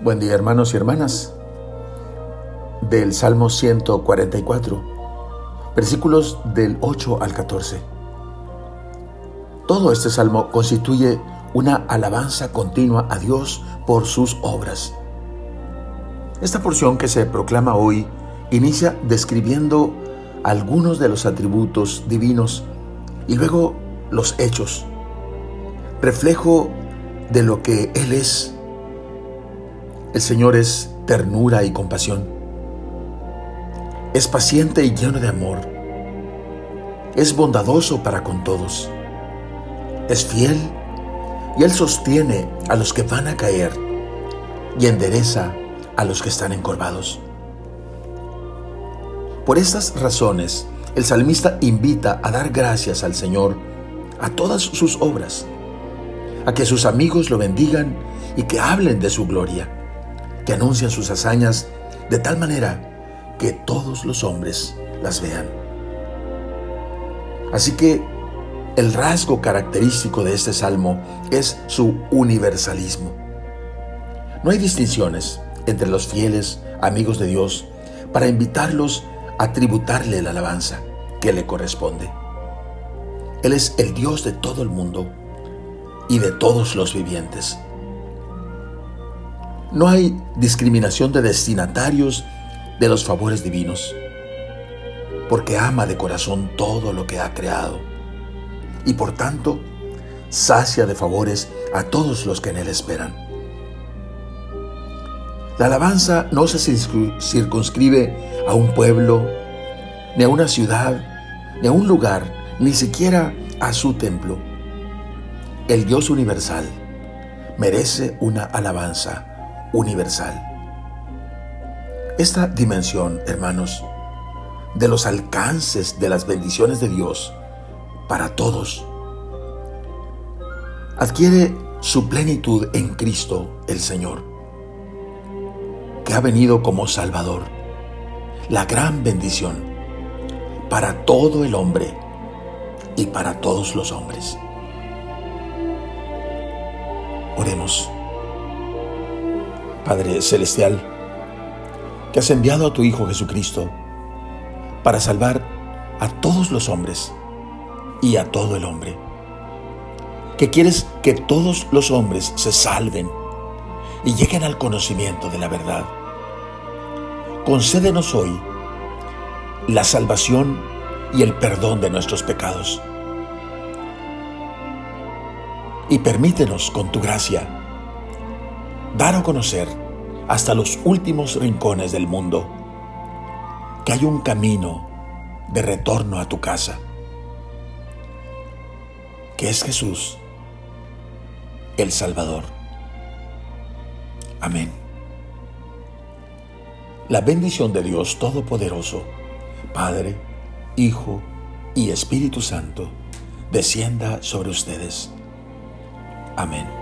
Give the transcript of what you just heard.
Buen día hermanos y hermanas. Del Salmo 144, versículos del 8 al 14. Todo este salmo constituye una alabanza continua a Dios por sus obras. Esta porción que se proclama hoy inicia describiendo algunos de los atributos divinos y luego los hechos, reflejo de lo que Él es el Señor es ternura y compasión. Es paciente y lleno de amor. Es bondadoso para con todos. Es fiel y Él sostiene a los que van a caer y endereza a los que están encorvados. Por estas razones, el salmista invita a dar gracias al Señor a todas sus obras, a que sus amigos lo bendigan y que hablen de su gloria que anuncian sus hazañas de tal manera que todos los hombres las vean. Así que el rasgo característico de este salmo es su universalismo. No hay distinciones entre los fieles amigos de Dios para invitarlos a tributarle la alabanza que le corresponde. Él es el Dios de todo el mundo y de todos los vivientes. No hay discriminación de destinatarios de los favores divinos, porque ama de corazón todo lo que ha creado y por tanto sacia de favores a todos los que en Él esperan. La alabanza no se circunscribe a un pueblo, ni a una ciudad, ni a un lugar, ni siquiera a su templo. El Dios universal merece una alabanza universal. Esta dimensión, hermanos, de los alcances de las bendiciones de Dios para todos, adquiere su plenitud en Cristo el Señor, que ha venido como Salvador, la gran bendición para todo el hombre y para todos los hombres. Oremos. Padre Celestial, que has enviado a tu Hijo Jesucristo para salvar a todos los hombres y a todo el hombre. Que quieres que todos los hombres se salven y lleguen al conocimiento de la verdad. Concédenos hoy la salvación y el perdón de nuestros pecados. Y permítenos con tu gracia dar a conocer hasta los últimos rincones del mundo que hay un camino de retorno a tu casa, que es Jesús, el Salvador. Amén. La bendición de Dios Todopoderoso, Padre, Hijo y Espíritu Santo, descienda sobre ustedes. Amén.